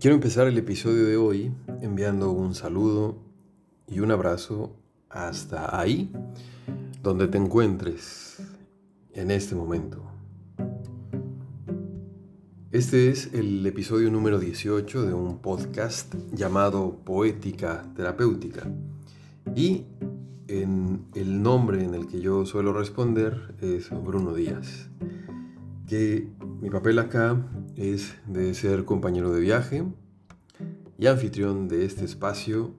Quiero empezar el episodio de hoy enviando un saludo y un abrazo hasta ahí donde te encuentres en este momento. Este es el episodio número 18 de un podcast llamado Poética Terapéutica. Y en el nombre en el que yo suelo responder es Bruno Díaz. Que mi papel acá es de ser compañero de viaje y anfitrión de este espacio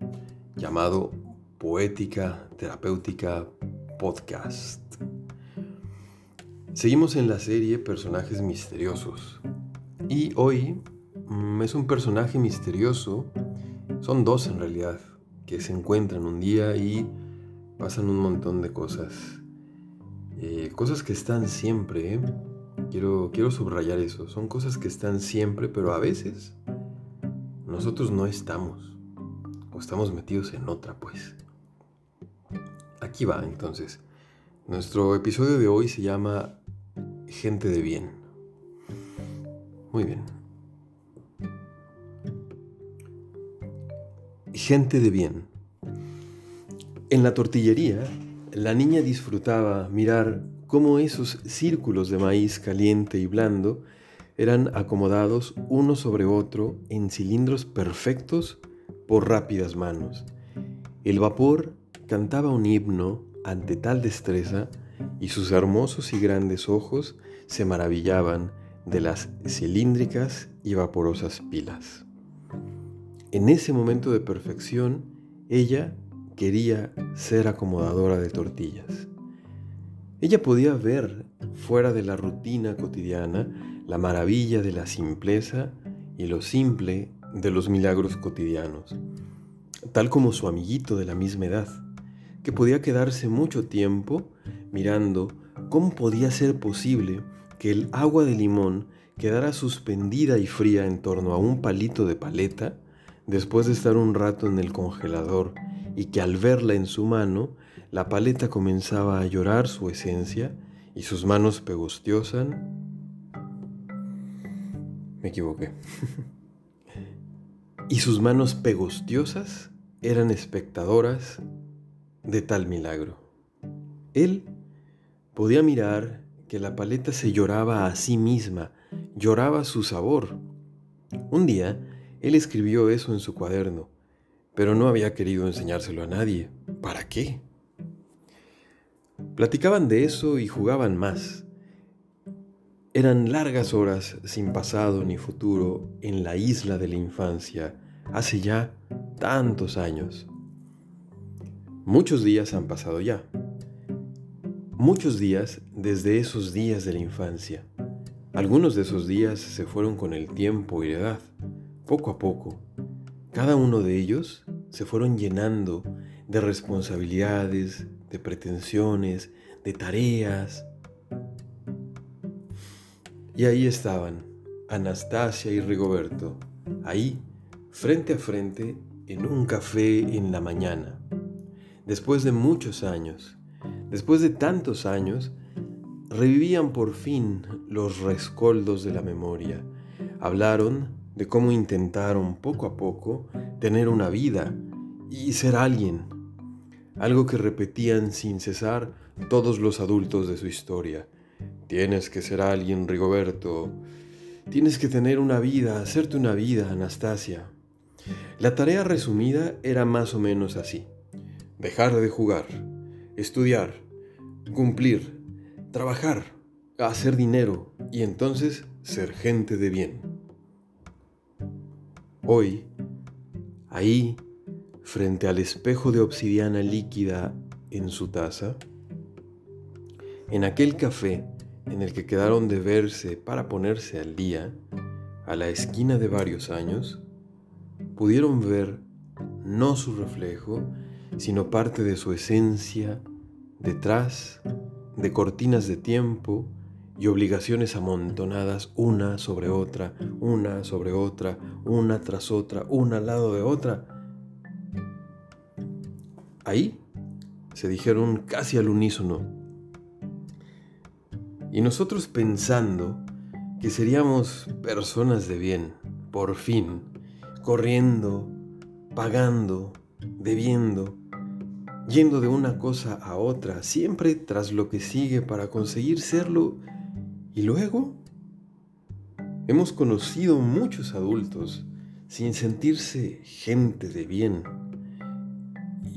llamado Poética Terapéutica Podcast. Seguimos en la serie Personajes Misteriosos y hoy mm, es un personaje misterioso, son dos en realidad, que se encuentran un día y pasan un montón de cosas. Eh, cosas que están siempre, ¿eh? Quiero, quiero subrayar eso, son cosas que están siempre, pero a veces nosotros no estamos, o estamos metidos en otra, pues. Aquí va, entonces. Nuestro episodio de hoy se llama Gente de Bien. Muy bien. Gente de bien. En la tortillería, la niña disfrutaba mirar cómo esos círculos de maíz caliente y blando eran acomodados uno sobre otro en cilindros perfectos por rápidas manos. El vapor cantaba un himno ante tal destreza y sus hermosos y grandes ojos se maravillaban de las cilíndricas y vaporosas pilas. En ese momento de perfección, ella quería ser acomodadora de tortillas. Ella podía ver, fuera de la rutina cotidiana, la maravilla de la simpleza y lo simple de los milagros cotidianos, tal como su amiguito de la misma edad, que podía quedarse mucho tiempo mirando cómo podía ser posible que el agua de limón quedara suspendida y fría en torno a un palito de paleta después de estar un rato en el congelador y que al verla en su mano, la paleta comenzaba a llorar su esencia y sus manos pegostiosan. Me equivoqué. y sus manos pegostiosas eran espectadoras de tal milagro. Él podía mirar que la paleta se lloraba a sí misma, lloraba su sabor. Un día, él escribió eso en su cuaderno, pero no había querido enseñárselo a nadie. ¿Para qué? Platicaban de eso y jugaban más. Eran largas horas sin pasado ni futuro en la isla de la infancia, hace ya tantos años. Muchos días han pasado ya. Muchos días desde esos días de la infancia. Algunos de esos días se fueron con el tiempo y la edad. Poco a poco, cada uno de ellos se fueron llenando de responsabilidades, de pretensiones, de tareas. Y ahí estaban, Anastasia y Rigoberto, ahí, frente a frente, en un café en la mañana. Después de muchos años, Después de tantos años, revivían por fin los rescoldos de la memoria. Hablaron de cómo intentaron poco a poco tener una vida y ser alguien. Algo que repetían sin cesar todos los adultos de su historia. Tienes que ser alguien, Rigoberto. Tienes que tener una vida, hacerte una vida, Anastasia. La tarea resumida era más o menos así. Dejar de jugar estudiar, cumplir, trabajar, hacer dinero y entonces ser gente de bien. Hoy, ahí, frente al espejo de obsidiana líquida en su taza, en aquel café en el que quedaron de verse para ponerse al día, a la esquina de varios años, pudieron ver no su reflejo, sino parte de su esencia detrás de cortinas de tiempo y obligaciones amontonadas una sobre otra, una sobre otra, una tras otra, una al lado de otra. Ahí se dijeron casi al unísono. Y nosotros pensando que seríamos personas de bien, por fin, corriendo, pagando, debiendo, yendo de una cosa a otra, siempre tras lo que sigue para conseguir serlo. Y luego hemos conocido muchos adultos sin sentirse gente de bien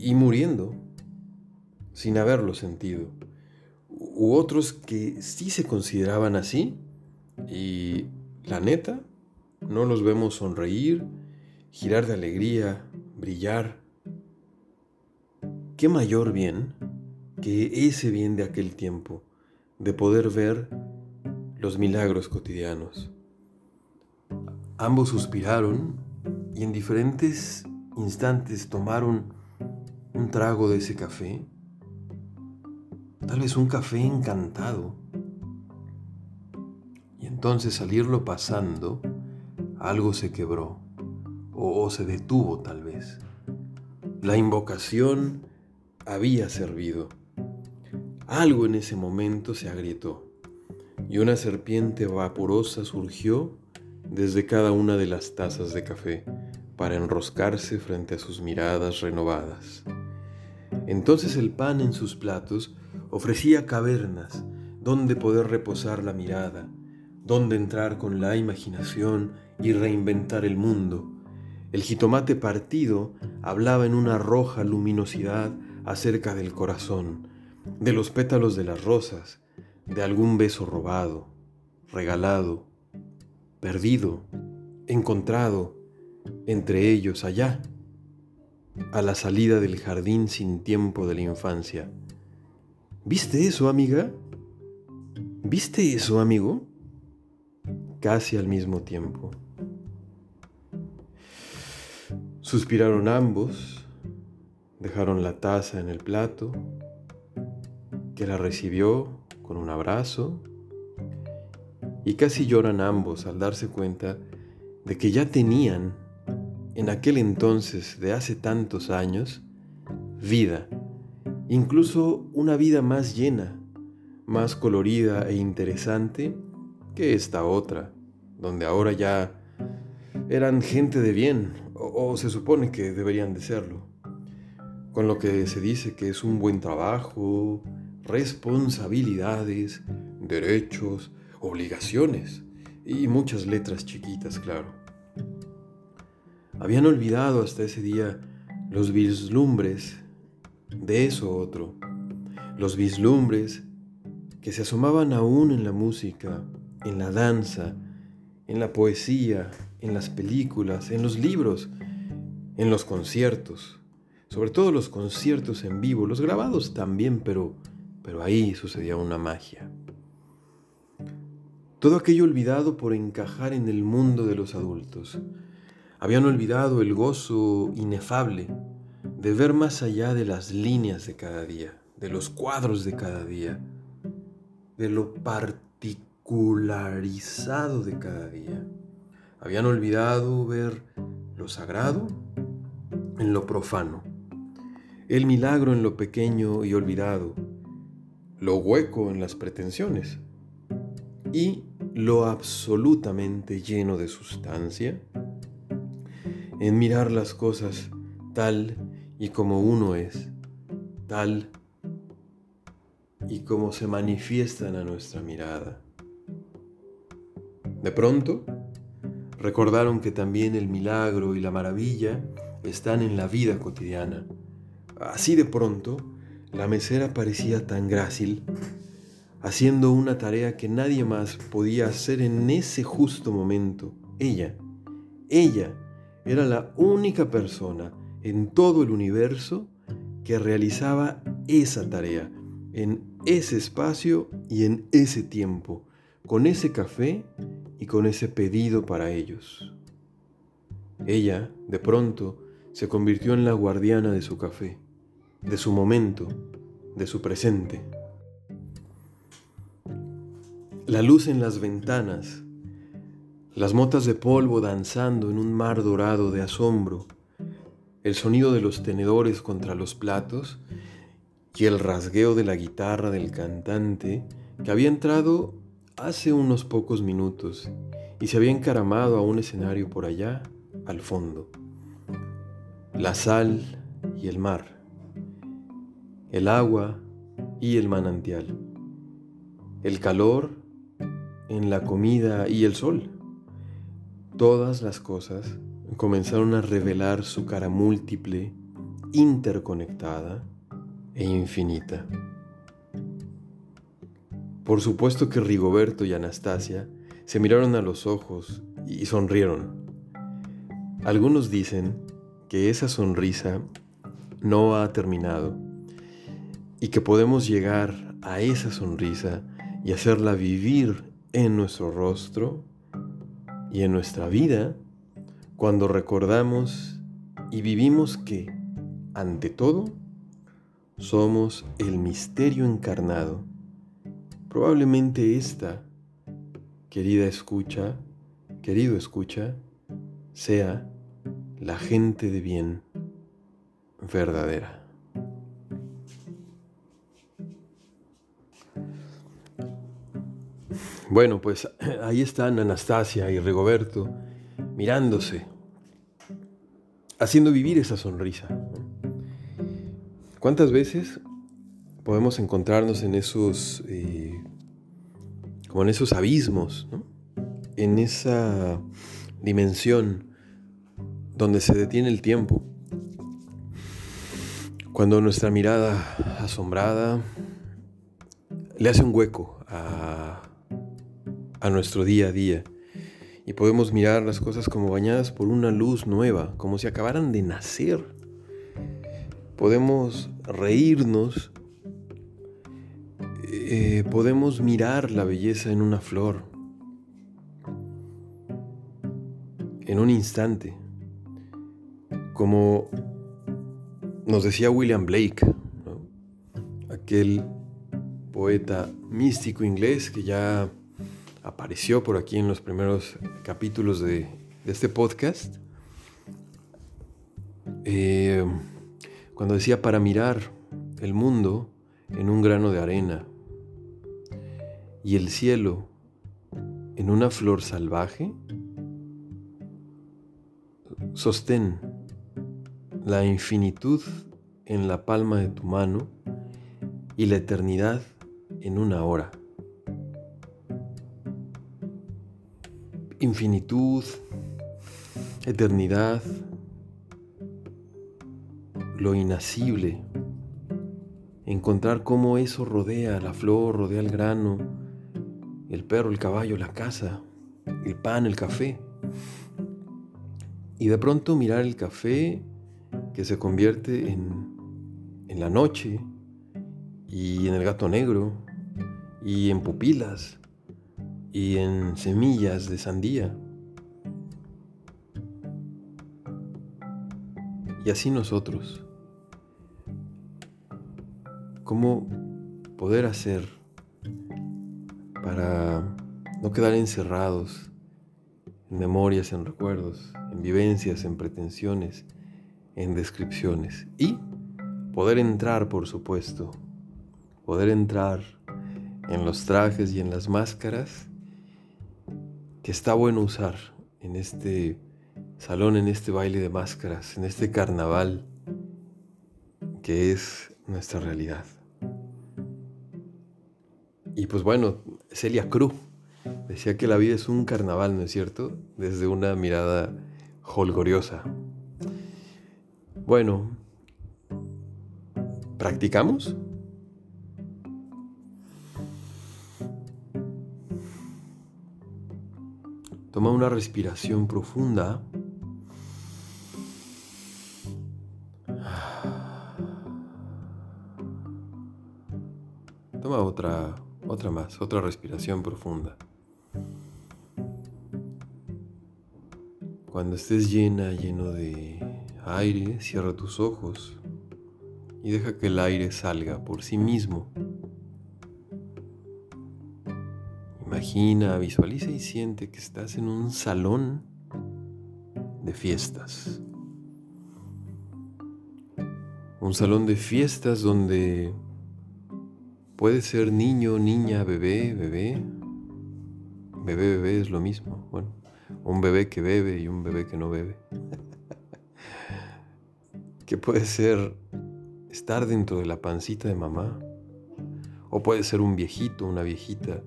y muriendo sin haberlo sentido. U otros que sí se consideraban así y la neta no los vemos sonreír, girar de alegría, brillar ¿Qué mayor bien que ese bien de aquel tiempo, de poder ver los milagros cotidianos? Ambos suspiraron y en diferentes instantes tomaron un trago de ese café, tal vez un café encantado. Y entonces salirlo pasando, algo se quebró o, se detuvo tal vez. La invocación había servido. Algo en ese momento se agrietó y una serpiente vaporosa surgió desde cada una de las tazas de café para enroscarse frente a sus miradas renovadas. Entonces el pan en sus platos ofrecía cavernas donde poder reposar la mirada, donde entrar con la imaginación y reinventar el mundo. El jitomate partido hablaba en una roja luminosidad acerca del corazón, de los pétalos de las rosas, de algún beso robado, regalado, perdido, encontrado entre ellos allá, a la salida del jardín sin tiempo de la infancia. ¿Viste eso, amiga? ¿Viste eso, amigo? Casi al mismo tiempo. Suspiraron ambos Dejaron la taza en el plato, que la recibió con un abrazo, y casi lloran ambos al darse cuenta de que ya tenían, en aquel entonces de hace tantos años, vida, incluso una vida más llena, más colorida e interesante que esta otra, donde ahora ya eran gente de bien, o, se supone que deberían de serlo con lo que se dice que es un buen trabajo, responsabilidades, derechos, obligaciones y muchas letras chiquitas, claro. Habían olvidado hasta ese día los vislumbres de eso otro, los vislumbres que se asomaban aún en la música, en la danza, en la poesía, en las películas, en los libros, en los conciertos sobre todo los conciertos en vivo, los grabados también, pero, pero ahí sucedía una magia. Todo aquello olvidado por encajar en el mundo de los adultos. Habían olvidado el gozo inefable de ver más allá de las líneas de cada día, de los cuadros de cada día, de lo particularizado de cada día. Habían olvidado ver lo sagrado en lo profano el milagro en lo pequeño y olvidado, lo hueco en las pretensiones y lo absolutamente lleno de sustancia en mirar las cosas tal y como uno es, tal y como se manifiestan a nuestra mirada. De pronto, recordaron que también el milagro y la maravilla están en la vida cotidiana Así de pronto, la mesera parecía tan grácil, haciendo una tarea que nadie más podía hacer en ese justo momento. Ella, ella era la única persona en todo el universo que realizaba esa tarea, en ese espacio y en ese tiempo, con ese café y con ese pedido para ellos. Ella, de pronto, se convirtió en la guardiana de su café de su momento, de su presente. La luz en las ventanas, las motas de polvo danzando en un mar dorado de asombro, el sonido de los tenedores contra los platos y el rasgueo de la guitarra del cantante que había entrado hace unos pocos minutos y se había encaramado a un escenario por allá al fondo. La sal y el mar. El agua y el manantial. El calor en la comida y el sol. Todas las cosas comenzaron a revelar su cara múltiple, interconectada e infinita. Por supuesto que Rigoberto y Anastasia se miraron a los ojos y sonrieron. Algunos dicen que esa sonrisa no ha terminado y que podemos llegar a esa sonrisa y hacerla vivir en nuestro rostro y en nuestra vida cuando recordamos y vivimos que, ante todo, somos el misterio encarnado. Probablemente esta, querida escucha, querido escucha, sea la gente de bien verdadera. Bueno, pues ahí están Anastasia y Rigoberto mirándose, haciendo vivir esa sonrisa. ¿Cuántas veces podemos encontrarnos en esos, eh, como en esos abismos, en esa dimensión donde se detiene el tiempo? Cuando nuestra mirada asombrada le hace un hueco a, a nuestro día a día. Y podemos mirar las cosas como bañadas por una luz nueva, como si acabaran de nacer. Podemos reírnos, eh, podemos mirar la belleza en una flor, en un instante, como nos decía William Blake, aquel poeta místico inglés que ya apareció por aquí en los primeros capítulos de, este podcast, eh, cuando decía para mirar el mundo en un grano de arena y el cielo en una flor salvaje, sostén la infinitud en la palma de tu mano y la eternidad en una hora. Infinitud, eternidad, lo inacible, encontrar cómo eso rodea la flor, rodea el grano, el perro, el caballo, la casa, el pan, el café. Y de pronto mirar el café que se convierte en, en la noche y en el gato negro y en pupilas y en semillas de sandía. Y así nosotros. ¿Cómo poder hacer para no quedar encerrados en memorias, en recuerdos, en vivencias, en pretensiones, en descripciones? Y poder entrar, por supuesto, poder entrar en los trajes y en las máscaras que está bueno usar en este salón, en este baile de máscaras, en este carnaval que es nuestra realidad. Y pues bueno, Celia Cruz decía que la vida es un carnaval, ¿no es cierto? Desde una mirada holgoriosa. Bueno, ¿practicamos? Toma una respiración profunda. Toma otra, otra más, otra respiración profunda. Cuando estés llena, lleno de aire, cierra tus ojos y deja que el aire salga por sí mismo. Imagina, visualiza y siente que estás en un salón de fiestas. Un salón de fiestas donde puede ser niño, niña, bebé, bebé. Bebé, bebé es lo mismo. Bueno, un bebé que bebe y un bebé que no bebe. que puede ser estar dentro de la pancita de mamá, o puede ser un viejito, una viejita.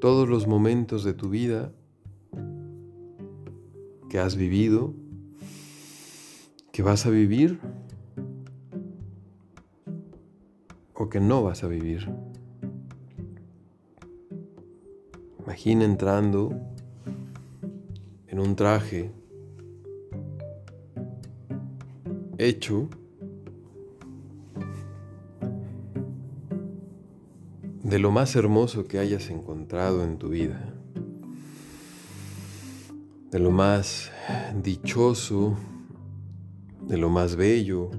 Todos los momentos de tu vida que has vivido, que vas a vivir o que no vas a vivir. Imagina entrando en un traje hecho de lo más hermoso que hayas encontrado en tu vida, de lo más dichoso, de lo más bello,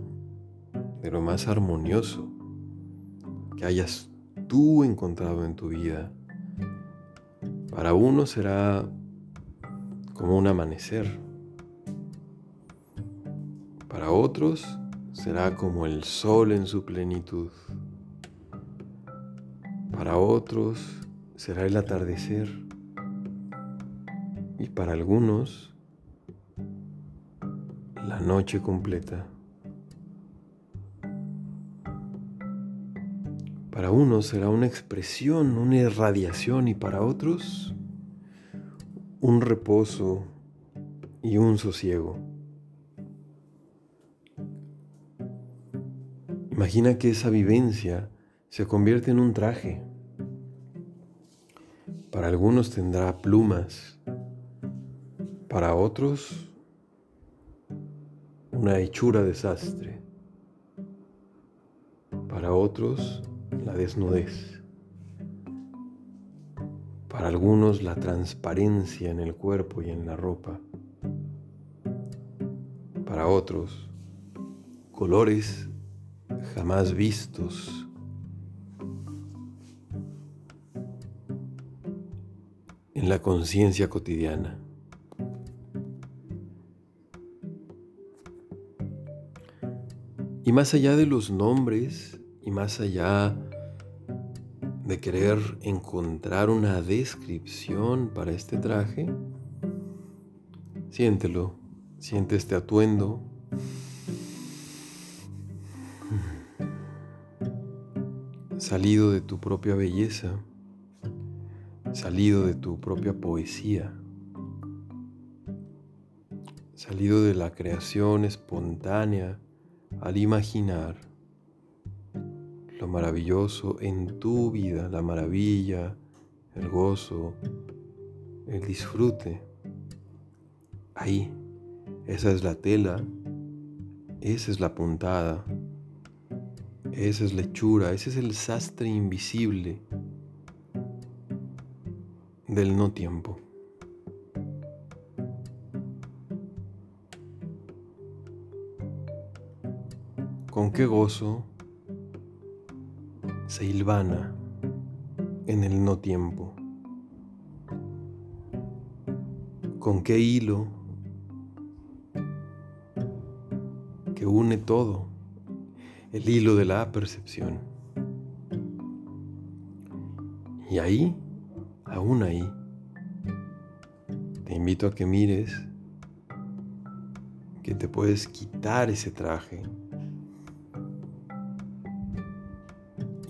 de lo más armonioso que hayas tú encontrado en tu vida. Para uno será como un amanecer. Para otros será como el sol en su plenitud. Para otros será el atardecer. Y para algunos la noche completa. Para unos será una expresión, una irradiación y para otros un reposo y un sosiego. Imagina que esa vivencia se convierte en un traje. Para algunos tendrá plumas, para otros una hechura desastre, para otros la desnudez. Para algunos la transparencia en el cuerpo y en la ropa. Para otros, colores jamás vistos. En la conciencia cotidiana. Y más allá de los nombres y más allá de querer encontrar una descripción para este traje, siéntelo, siente este atuendo. Salido de tu propia belleza, salido de tu propia poesía, salido de la creación espontánea al imaginar lo maravilloso en tu vida, la maravilla, el gozo, el disfrute. Ahí, esa es la tela, esa es la puntada, esa es la hechura, ese es el sastre invisible del no tiempo. Con qué gozo se hilvana en el no tiempo. Con qué hilo que une todo, el hilo de la percepción. Y ahí, aún ahí, te invito a que mires que te puedes quitar ese traje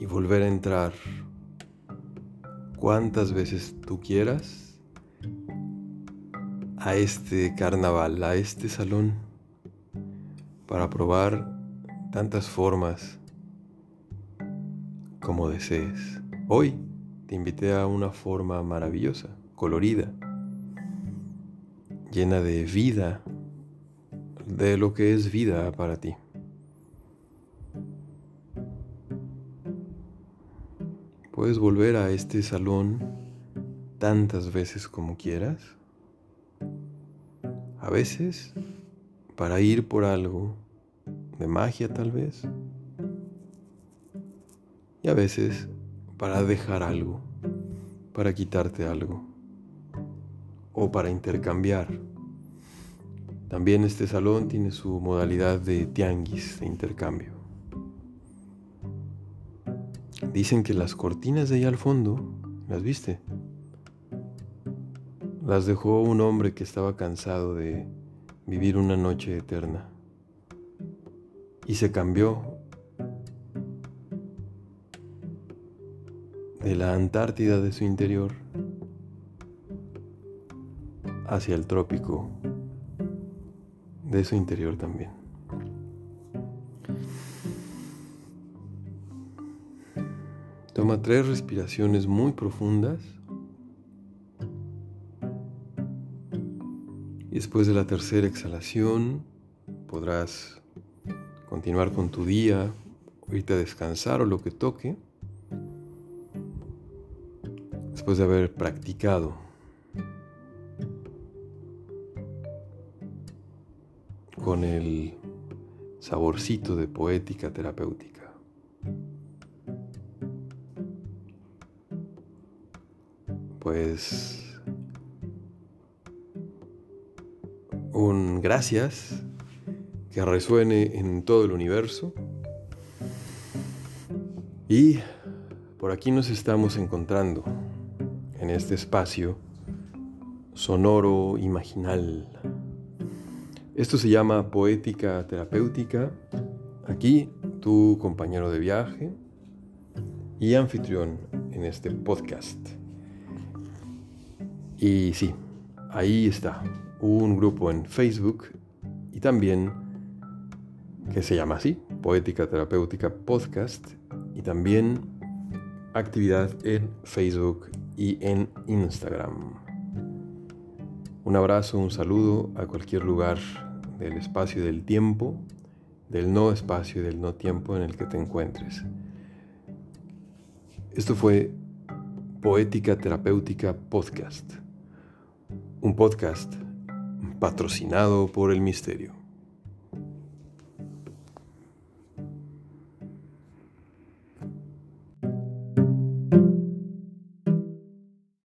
volver a entrar cuantas veces tú quieras a este carnaval, a este salón, para probar tantas formas como desees. Hoy te invité a una forma maravillosa, colorida, llena de vida, de lo que es vida para ti. Puedes volver a este salón tantas veces como quieras. A veces para ir por algo de magia tal vez. Y a veces para dejar algo, para quitarte algo o para intercambiar. También este salón tiene su modalidad de tianguis, de intercambio. Dicen que las cortinas de ahí al fondo, ¿las viste? las dejó un hombre que estaba cansado de vivir una noche eterna y se cambió de la Antártida de su interior hacia el trópico de su interior también. Toma tres respiraciones muy profundas. Y después de la tercera exhalación podrás continuar con tu día, irte a descansar o lo que toque. De haber practicado con el saborcito de poética terapéutica. Pues un gracias que resuene en todo el universo. Y por aquí nos estamos encontrando en este espacio sonoro imaginal. Esto se llama poética terapéutica. Aquí tu compañero de viaje y anfitrión en este podcast. Y sí, ahí está, un grupo en Facebook y también que se llama así, Poética Terapéutica Podcast y también actividad en Facebook y en Instagram. Un abrazo, un saludo a cualquier lugar del espacio y del tiempo, del no espacio y del no tiempo en el que te encuentres. Esto fue Poética Terapéutica Podcast, un podcast patrocinado por el misterio.